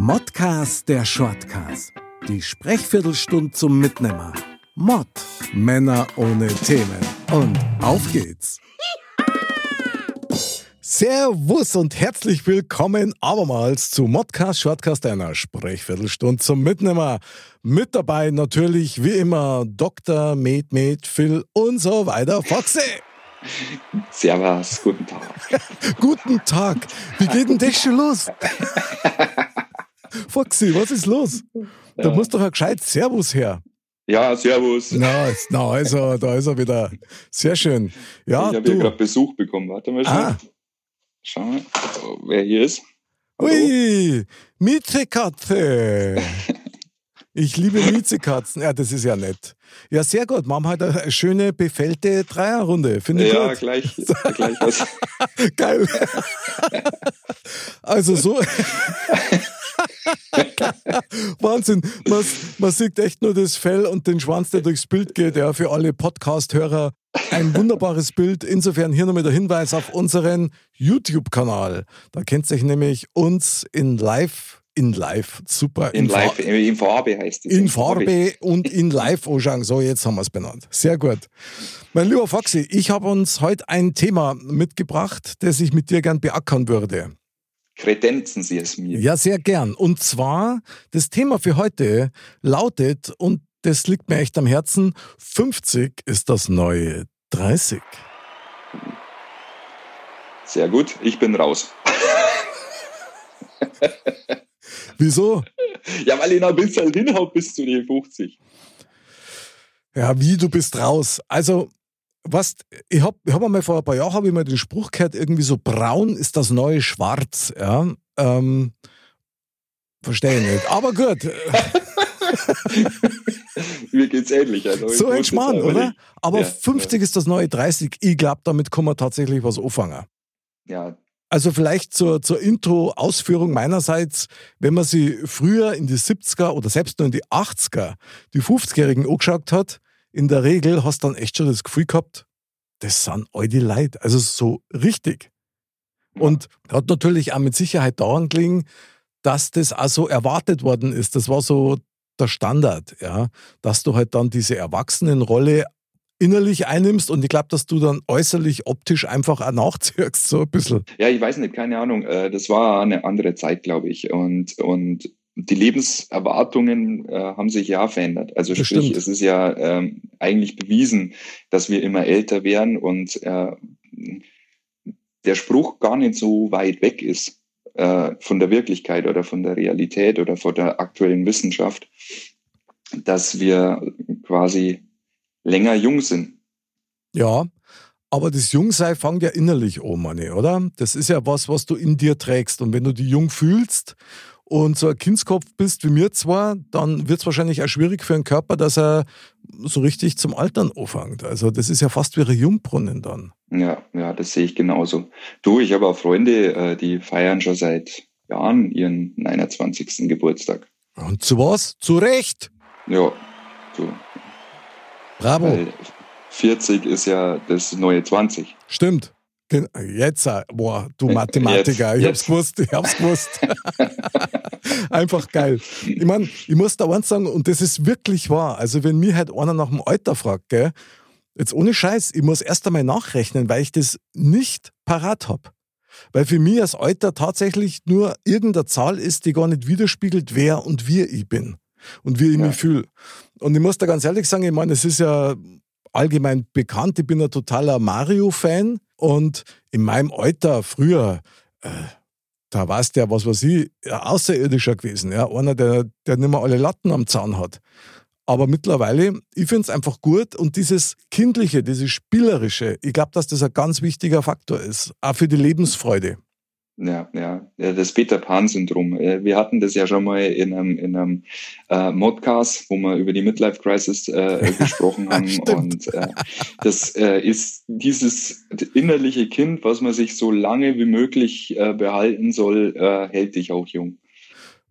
Modcast der Shortcast. Die Sprechviertelstunde zum Mitnehmer. Mod. Männer ohne Themen. Und auf geht's. Servus und herzlich willkommen abermals zu Modcast Shortcast einer Sprechviertelstunde zum Mitnehmer. Mit dabei natürlich wie immer Dr. Med Med Phil und so weiter. Foxy. Servus, guten Tag. guten Tag. Wie geht denn das schon los? Foxy, was ist los? Da muss doch ein gescheit Servus her. Ja, Servus. Na, na also, da ist er wieder. Sehr schön. Ja, ich habe ja gerade Besuch bekommen. Warte mal schnell. Ah. Schau mal, wer hier ist. Hallo? Ui, Mietzekatze. Ich liebe Miezekatzen. Ja, das ist ja nett. Ja, sehr gut. Machen wir heute eine schöne, befällte Dreierrunde. Finde ich ja, gut. gleich, gleich was. Geil. Also so. Wahnsinn. Man, man, sieht echt nur das Fell und den Schwanz, der durchs Bild geht. Ja, für alle Podcast-Hörer ein wunderbares Bild. Insofern hier nochmal der Hinweis auf unseren YouTube-Kanal. Da kennt sich nämlich uns in live in live, super. In, in live, in Farbe heißt es. In, in Farbe, Farbe und in live anschauen. So, jetzt haben wir es benannt. Sehr gut. Mein lieber Foxy, ich habe uns heute ein Thema mitgebracht, das ich mit dir gern beackern würde. Kredenzen Sie es mir. Ja, sehr gern. Und zwar, das Thema für heute lautet, und das liegt mir echt am Herzen, 50 ist das neue 30. Sehr gut, ich bin raus. Wieso? Ja, weil ich noch ein bisschen hinhaut bis zu den 50. Ja, wie, du bist raus. Also, was, ich habe ich hab einmal vor ein paar Jahren ich mal den Spruch gehört, irgendwie so braun ist das neue Schwarz. Ja, ähm, verstehe ich nicht. Aber gut. Mir geht's ähnlich. Also so ein Schmarrn, oder? Aber ja, 50 ja. ist das neue 30. Ich glaube, damit kann man tatsächlich was anfangen. Ja. Also vielleicht zur, zur Intro-Ausführung meinerseits, wenn man sie früher in die 70er oder selbst nur in die 80er, die 50-Jährigen angeschaut hat, in der Regel hast du dann echt schon das Gefühl gehabt, das sind alte Leute. Also so richtig. Und hat natürlich auch mit Sicherheit daran gelegen, dass das auch so erwartet worden ist. Das war so der Standard, ja, dass du halt dann diese Erwachsenenrolle innerlich einnimmst und ich glaube, dass du dann äußerlich optisch einfach auch nachziehst, so ein bisschen. Ja, ich weiß nicht, keine Ahnung. Äh, das war eine andere Zeit, glaube ich. Und, und die Lebenserwartungen äh, haben sich ja verändert. Also das sprich, stimmt. es ist ja ähm, eigentlich bewiesen, dass wir immer älter werden und äh, der Spruch gar nicht so weit weg ist äh, von der Wirklichkeit oder von der Realität oder von der aktuellen Wissenschaft, dass wir quasi länger jung sind. Ja, aber das Jungsein fängt ja innerlich an, meine, oder? Das ist ja was, was du in dir trägst. Und wenn du dich jung fühlst und so ein Kindskopf bist wie mir zwar, dann wird es wahrscheinlich auch schwierig für einen Körper, dass er so richtig zum Altern anfängt. Also das ist ja fast wie ein Jungbrunnen dann. Ja, ja, das sehe ich genauso. Du, ich habe auch Freunde, äh, die feiern schon seit Jahren ihren 29. Geburtstag. Und zu was? Zu Recht? Ja, so. Bravo. Weil 40 ist ja das neue 20. Stimmt. Jetzt, äh, boah, du Mathematiker, jetzt, ich hab's gewusst, ich hab's gewusst. Einfach geil. Ich meine, ich muss da eins sagen, und das ist wirklich wahr. Also, wenn mir halt einer nach dem Alter fragt, gell, jetzt ohne Scheiß, ich muss erst einmal nachrechnen, weil ich das nicht parat habe. Weil für mich das Alter tatsächlich nur irgendeine Zahl ist, die gar nicht widerspiegelt, wer und wie ich bin und wie ich ja. mich fühle. Und ich muss da ganz ehrlich sagen, ich meine, es ist ja allgemein bekannt, ich bin ein totaler Mario-Fan und in meinem Alter früher, äh, da war es der, was weiß ich, außerirdischer gewesen. Ja? Einer, der, der nicht mehr alle Latten am Zaun hat. Aber mittlerweile, ich finde es einfach gut und dieses Kindliche, dieses Spielerische, ich glaube, dass das ein ganz wichtiger Faktor ist, auch für die Lebensfreude. Ja, ja, das Peter Pan-Syndrom. Äh, wir hatten das ja schon mal in einem, in einem äh, Modcast, wo wir über die Midlife Crisis äh, gesprochen haben. und äh, das äh, ist dieses innerliche Kind, was man sich so lange wie möglich äh, behalten soll, äh, hält dich auch jung.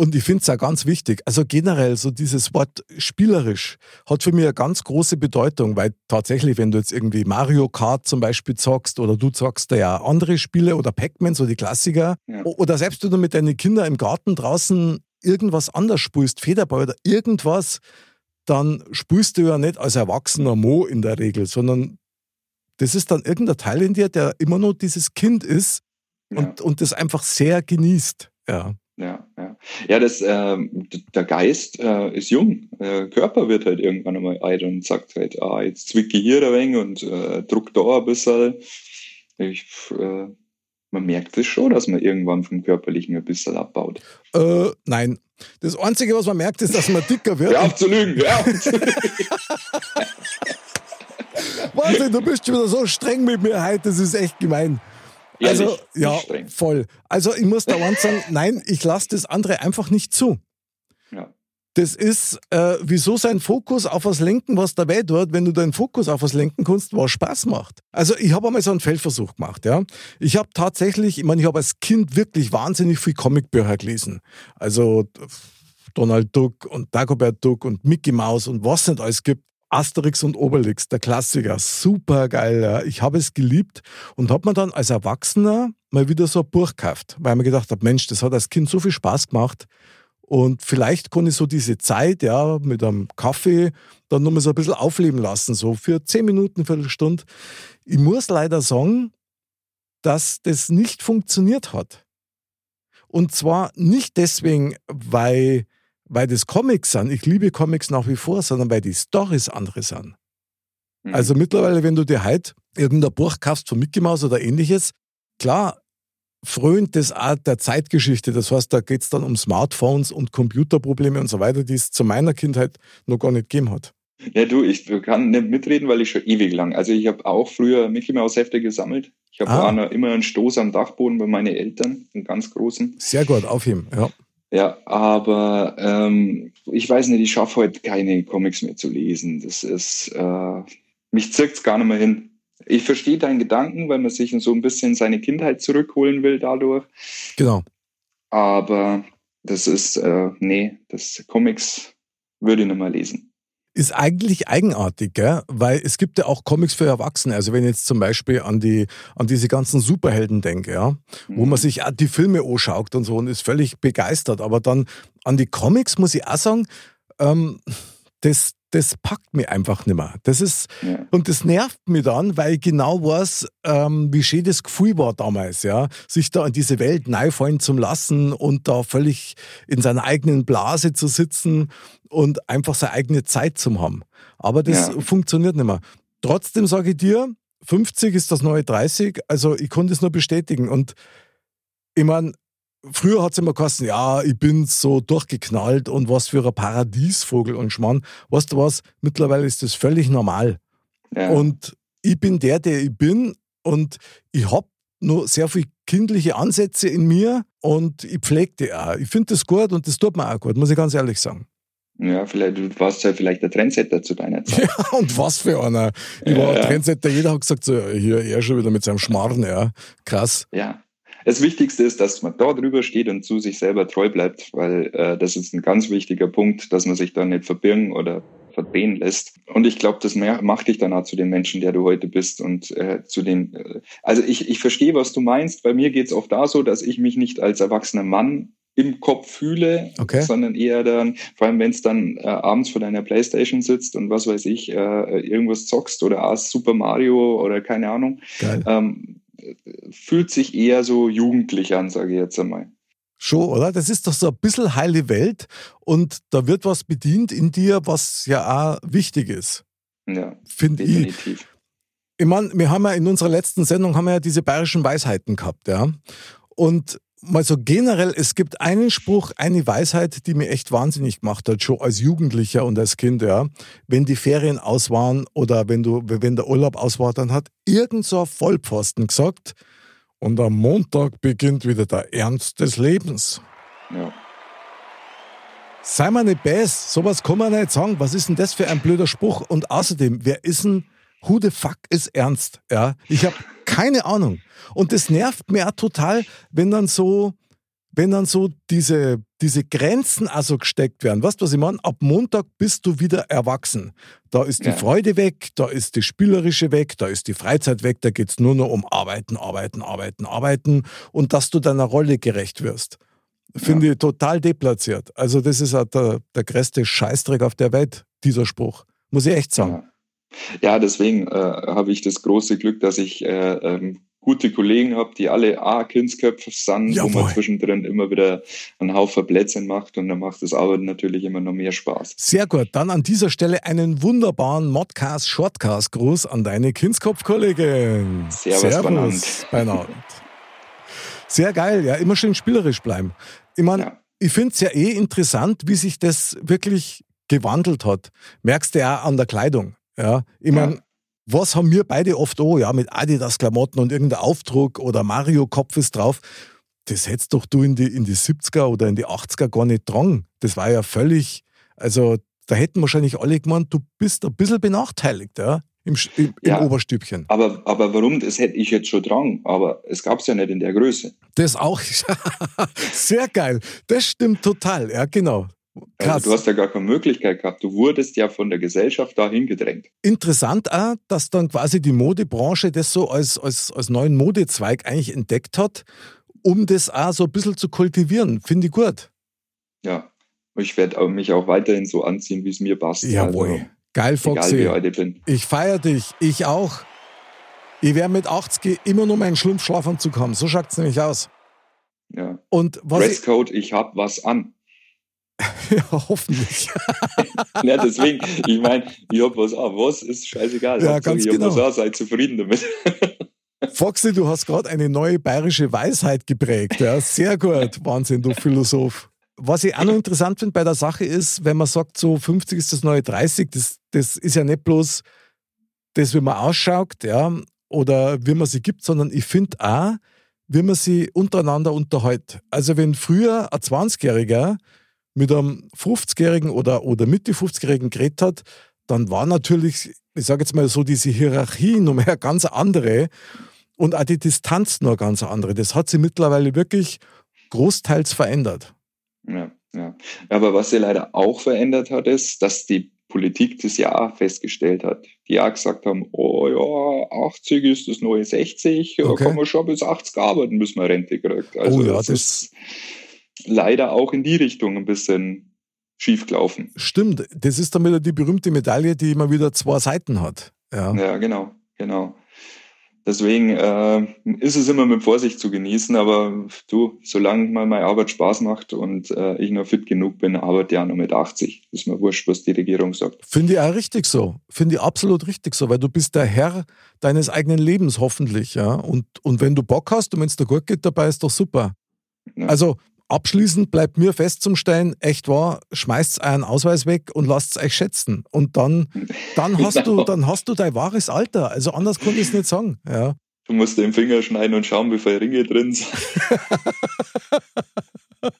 Und ich finde es auch ganz wichtig. Also generell, so dieses Wort spielerisch hat für mich eine ganz große Bedeutung, weil tatsächlich, wenn du jetzt irgendwie Mario Kart zum Beispiel zockst oder du zockst da ja andere Spiele oder Pac-Man, so die Klassiker, ja. oder selbst wenn du mit deinen Kindern im Garten draußen irgendwas anders spielst, Federball oder irgendwas, dann spielst du ja nicht als erwachsener Mo in der Regel, sondern das ist dann irgendein Teil in dir, der immer noch dieses Kind ist und, ja. und das einfach sehr genießt. Ja. Ja, ja. das, äh, der Geist äh, ist jung. Der Körper wird halt irgendwann einmal alt und sagt halt, ah, jetzt zwicke ich hier ein wenig und äh, druck da ein bisschen. Ich, äh, man merkt es schon, dass man irgendwann vom Körperlichen ein bisschen abbaut. Äh, nein. Das Einzige, was man merkt, ist, dass man dicker wird. Ja, zu lügen, ja. Wahnsinn, du bist schon wieder so streng mit mir heute, das ist echt gemein. Also, Ehrlich, ja, voll. Also, ich muss da eins sagen, nein, ich lasse das andere einfach nicht zu. Ja. Das ist, äh, wieso sein Fokus auf was lenken, was dabei tut, wenn du deinen Fokus auf was lenken kannst, was Spaß macht. Also, ich habe einmal so einen Feldversuch gemacht, ja. Ich habe tatsächlich, ich meine, ich habe als Kind wirklich wahnsinnig viel Comicbücher gelesen. Also, Donald Duck und Dagobert Duck und Mickey Mouse und was es nicht alles gibt. Asterix und Obelix, der Klassiker, super geil. Ja. Ich habe es geliebt und habe mir dann als Erwachsener mal wieder so ein Buch gekauft, weil ich mir gedacht habe, Mensch, das hat als Kind so viel Spaß gemacht. Und vielleicht konnte ich so diese Zeit, ja, mit einem Kaffee dann nochmal so ein bisschen aufleben lassen, so für zehn Minuten, Viertelstunde. Ich muss leider sagen, dass das nicht funktioniert hat. Und zwar nicht deswegen, weil weil das Comics sind, ich liebe Comics nach wie vor, sondern weil die Storys andere sind. Mhm. Also mittlerweile, wenn du dir halt irgendein Buch kaufst von Mickey Mouse oder ähnliches, klar, frönt das auch der Zeitgeschichte. Das heißt, da geht es dann um Smartphones und Computerprobleme und so weiter, die es zu meiner Kindheit noch gar nicht gegeben hat. Ja, du, ich kann nicht mitreden, weil ich schon ewig lang. Also ich habe auch früher Mickey Mouse Hefte gesammelt. Ich habe ah. immer einen Stoß am Dachboden bei meinen Eltern, einen ganz großen. Sehr gut, aufheben, ja. Ja, aber ähm, ich weiß nicht, ich schaffe heute keine Comics mehr zu lesen. Das ist, äh, mich zirkt's gar nicht mehr hin. Ich verstehe deinen Gedanken, weil man sich so ein bisschen seine Kindheit zurückholen will dadurch. Genau. Aber das ist, äh, nee, das Comics würde ich nicht mehr lesen ist eigentlich eigenartig, gell? weil es gibt ja auch Comics für Erwachsene. Also wenn ich jetzt zum Beispiel an, die, an diese ganzen Superhelden denke, ja, mhm. wo man mhm. sich auch die Filme anschaut und so und ist völlig begeistert. Aber dann an die Comics muss ich auch sagen, ähm, das, das packt mich einfach nicht mehr. Das ist, ja. und das nervt mich dann, weil ich genau weiß, ähm, wie schön das Gefühl war damals, ja, sich da in diese Welt fallen zu lassen und da völlig in seiner eigenen Blase zu sitzen und einfach seine eigene Zeit zu haben. Aber das ja. funktioniert nicht mehr. Trotzdem sage ich dir, 50 ist das neue 30, also ich konnte es nur bestätigen und ich meine, Früher hat es immer geheißen, ja, ich bin so durchgeknallt und was für ein Paradiesvogel und Schmarrn. Weißt du was? Mittlerweile ist das völlig normal. Ja. Und ich bin der, der ich bin und ich habe nur sehr viele kindliche Ansätze in mir und ich pflege die auch. Ich finde das gut und das tut mir auch gut, muss ich ganz ehrlich sagen. Ja, vielleicht, du warst ja vielleicht der Trendsetter zu deiner Zeit. Ja, und was für einer. Ich war ja, Trendsetter, jeder hat gesagt, so, hier, er schon wieder mit seinem Schmarrn, ja. Krass. Ja, das Wichtigste ist, dass man da drüber steht und zu sich selber treu bleibt, weil äh, das ist ein ganz wichtiger Punkt, dass man sich da nicht verbirgen oder verdrehen lässt. Und ich glaube, das macht dich dann auch zu dem Menschen, der du heute bist und äh, zu dem. Äh, also ich, ich verstehe, was du meinst. Bei mir geht es oft da so, dass ich mich nicht als erwachsener Mann im Kopf fühle, okay. sondern eher dann, vor allem wenn es dann äh, abends vor deiner Playstation sitzt und was weiß ich, äh, irgendwas zockst oder ah, Super Mario oder keine Ahnung, ähm, fühlt sich eher so jugendlich an, sage ich jetzt einmal. Schon, oder? Das ist doch so ein bisschen heile Welt und da wird was bedient in dir, was ja auch wichtig ist. Ja, finde ich. Ich meine, wir haben ja in unserer letzten Sendung haben wir ja diese bayerischen Weisheiten gehabt, ja. Und mal so generell, es gibt einen Spruch, eine Weisheit, die mir echt wahnsinnig gemacht hat, schon als Jugendlicher und als Kind, ja. Wenn die Ferien aus waren oder wenn, du, wenn der Urlaub aus war, dann hat irgend so ein Vollpfosten gesagt, und am Montag beginnt wieder der Ernst des Lebens. Ja. Sei mal nicht best, sowas kann man nicht sagen. Was ist denn das für ein blöder Spruch? Und außerdem, wer ist denn, who the fuck ist ernst? Ja, ich habe keine Ahnung. Und das nervt mir auch total, wenn dann so, wenn dann so diese, diese Grenzen also gesteckt werden. Weißt du, was ich meine? Ab Montag bist du wieder erwachsen. Da ist die ja. Freude weg, da ist die Spielerische weg, da ist die Freizeit weg, da geht es nur noch um Arbeiten, Arbeiten, Arbeiten, Arbeiten und dass du deiner Rolle gerecht wirst. Finde ja. ich total deplatziert. Also, das ist halt der, der größte Scheißdreck auf der Welt, dieser Spruch. Muss ich echt sagen. Ja, ja deswegen äh, habe ich das große Glück, dass ich äh, ähm, gute Kollegen habe, die alle A, Kindsköpfe sind, Jawohl. wo man zwischendrin immer wieder einen Haufen Plätzchen macht und dann macht das Arbeiten natürlich immer noch mehr Spaß. Sehr gut. Dann an dieser Stelle einen wunderbaren Modcast, Shortcast Gruß an deine Kindskopf-Kollegin. Servus, Servus Beinand. Sehr geil, ja, immer schön spielerisch bleiben. Ich meine, ja. ich finde es ja eh interessant, wie sich das wirklich gewandelt hat. Merkst du ja an der Kleidung. Ja, ich meine, ja was haben wir beide oft auch, ja, mit Adidas-Klamotten und irgendein Aufdruck oder Mario-Kopf ist drauf. Das hättest doch du in die, in die 70er oder in die 80er gar nicht dran. Das war ja völlig, also da hätten wahrscheinlich alle gemeint, du bist ein bisschen benachteiligt, ja, im, im, im ja, Oberstübchen. Aber, aber warum? Das hätte ich jetzt schon dran, aber es gab es ja nicht in der Größe. Das auch. Sehr geil. Das stimmt total, ja, genau. Krass. Also du hast ja gar keine Möglichkeit gehabt. Du wurdest ja von der Gesellschaft dahin gedrängt. Interessant auch, dass dann quasi die Modebranche das so als, als, als neuen Modezweig eigentlich entdeckt hat, um das auch so ein bisschen zu kultivieren. Finde ich gut. Ja, ich werde mich auch weiterhin so anziehen, wie es mir passt. Jawohl. Also, Geil, Foxy. Egal, wie ich bin. Ich feiere dich. Ich auch. Ich werde mit 80 immer nur meinen Schlumpfschlafanzug haben. So schaut es nämlich aus. Ja. Und was Dresscode, ich, ich habe was an. Ja, hoffentlich. ja, deswegen, ich meine, ich habe was an. Was ist scheißegal. Ja, ganz ich genau. was an, seid zufrieden damit. Foxy, du hast gerade eine neue bayerische Weisheit geprägt. Ja, sehr gut. Wahnsinn, du Philosoph. Was ich auch noch interessant finde bei der Sache ist, wenn man sagt, so 50 ist das neue 30, das, das ist ja nicht bloß das, wie man ausschaut, ja, oder wie man sie gibt, sondern ich finde auch, wie man sie untereinander unterhält. Also wenn früher ein 20-Jähriger mit einem 50-Jährigen oder, oder Mitte 50-Jährigen geredet hat, dann war natürlich, ich sage jetzt mal so, diese Hierarchie noch mehr ganz andere und auch die Distanz noch ganz andere. Das hat sich mittlerweile wirklich großteils verändert. Ja, ja. Aber was sich leider auch verändert hat, ist, dass die Politik das Jahr festgestellt hat. Die ja gesagt haben, oh ja, 80 ist das neue 60, okay. kann man schon bis 80 arbeiten, bis man Rente kriegt. Also oh ja, das, das ist leider auch in die Richtung ein bisschen schief gelaufen. Stimmt, das ist dann wieder die berühmte Medaille, die immer wieder zwei Seiten hat. Ja, ja genau, genau. Deswegen äh, ist es immer mit Vorsicht zu genießen, aber du, solange mal meine Arbeit Spaß macht und äh, ich noch fit genug bin, arbeite ich auch noch mit 80. Ist mir wurscht, was die Regierung sagt. Finde ich auch richtig so. Finde ich absolut richtig so, weil du bist der Herr deines eigenen Lebens hoffentlich, ja. Und, und wenn du Bock hast und wenn es dir gut geht dabei, ist doch super. Ja. Also Abschließend bleibt mir fest zum Stellen, echt wahr, schmeißt euren Ausweis weg und lasst es euch schätzen. Und dann, dann, hast du, dann hast du dein wahres Alter. Also anders konnte ich es nicht sagen. Ja. Du musst den Finger schneiden und schauen, wie viele Ringe drin sind.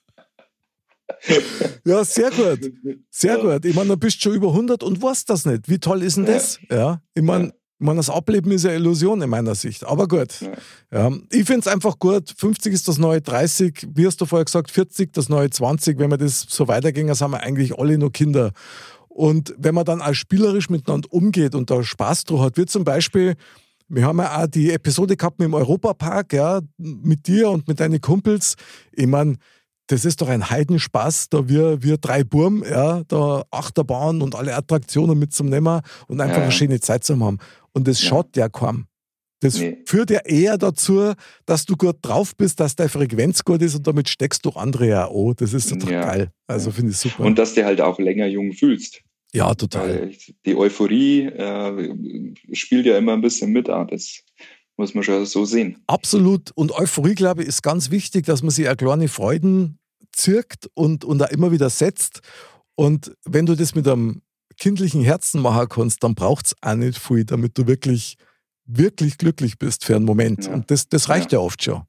ja, sehr gut. Sehr ja. gut. Ich meine, du bist schon über 100 und weißt das nicht. Wie toll ist denn das? Ja, ja. ich meine, ich meine, das Ableben ist ja Illusion in meiner Sicht. Aber gut. Ja. ja ich finde es einfach gut. 50 ist das neue 30. Wie hast du vorher gesagt, 40 das neue 20. Wenn wir das so weitergehen, dann sind wir eigentlich alle nur Kinder. Und wenn man dann auch spielerisch miteinander umgeht und da Spaß drauf hat, wie zum Beispiel, wir haben ja auch die Episode gehabt mit dem Europapark, ja, mit dir und mit deinen Kumpels. Ich meine, das ist doch ein Heidenspaß, da wir, wir drei Burm, ja, da Achterbahn und alle Attraktionen mitzunehmen und einfach ja. eine schöne Zeit zu haben. Und das ja. schaut ja kaum. Das nee. führt ja eher dazu, dass du gut drauf bist, dass deine Frequenz gut ist und damit steckst du andere ja an. Das ist total ja. geil. Also finde ich super. Und dass du halt auch länger jung fühlst. Ja, total. Die Euphorie äh, spielt ja immer ein bisschen mit an. Das muss man schon so sehen. Absolut. Und Euphorie, glaube ich, ist ganz wichtig, dass man sich auch kleine Freuden zirkt und, und da immer wieder setzt. Und wenn du das mit einem kindlichen Herzen machen kannst, dann braucht es auch nicht viel, damit du wirklich, wirklich glücklich bist für einen Moment. Ja. Und das, das reicht ja. ja oft schon.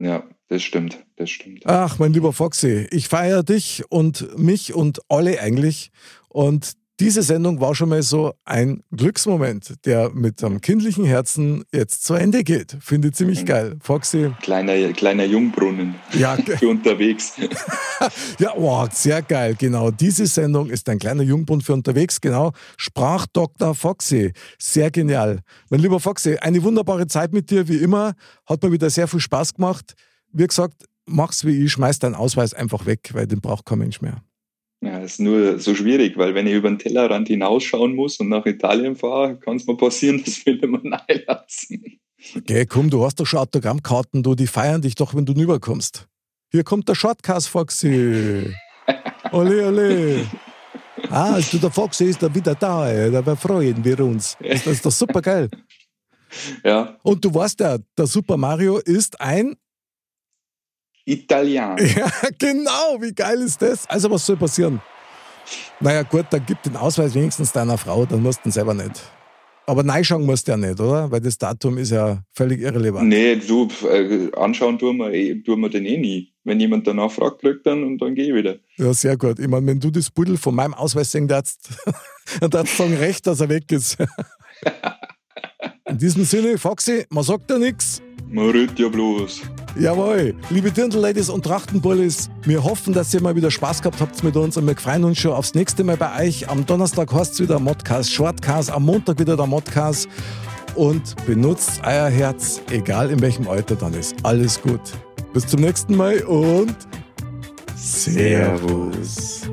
Ja, das stimmt, das stimmt. Ach, mein lieber Foxy, ich feiere dich und mich und alle eigentlich. Und diese Sendung war schon mal so ein Glücksmoment, der mit einem kindlichen Herzen jetzt zu Ende geht. Finde ich ziemlich geil. Foxy. Kleiner, kleiner Jungbrunnen ja. für unterwegs. ja, wow, sehr geil. Genau. Diese Sendung ist ein kleiner Jungbrunnen für unterwegs. Genau. Sprach Dr. Foxy. Sehr genial. Mein lieber Foxy, eine wunderbare Zeit mit dir, wie immer. Hat mir wieder sehr viel Spaß gemacht. Wie gesagt, mach's wie ich, schmeiß deinen Ausweis einfach weg, weil den braucht kein Mensch mehr. Ja, ist nur so schwierig, weil wenn ich über den Tellerrand hinausschauen muss und nach Italien fahre, kann es mir passieren, dass wir nicht mehr einlassen. Okay, komm, du hast doch schon Autogrammkarten, du, die feiern dich doch, wenn du rüberkommst. Hier kommt der Shortcast Foxy. Ole, ole. Ah, also der Foxy ist da wieder da, ey. da freuen wir uns. Das ist doch super geil. Ja. Und du weißt ja, der Super Mario ist ein Italiener. Ja, genau, wie geil ist das? Also, was soll passieren? Naja, gut, dann gib den Ausweis wenigstens deiner Frau, dann musst du ihn selber nicht. Aber reinschauen musst du ja nicht, oder? Weil das Datum ist ja völlig irrelevant. Nee, du, äh, anschauen tun wir, eh, tun wir den eh nie. Wenn jemand danach fragt, kriegt dann und dann gehe ich wieder. Ja, sehr gut. Ich meine, wenn du das Pudel von meinem Ausweis sehen darfst, dann darfst du sagen, recht, dass er weg ist. In diesem Sinne, Foxy, man sagt ja nichts. Man redet ja bloß. Jawohl. Liebe Dirndl-Ladies und Trachtenbullis, wir hoffen, dass ihr mal wieder Spaß gehabt habt mit uns und wir freuen uns schon aufs nächste Mal bei euch. Am Donnerstag heißt es wieder Modcast, Shortcast, am Montag wieder der Modcast. Und benutzt euer Herz, egal in welchem Alter dann ist. Alles gut. Bis zum nächsten Mal und Servus.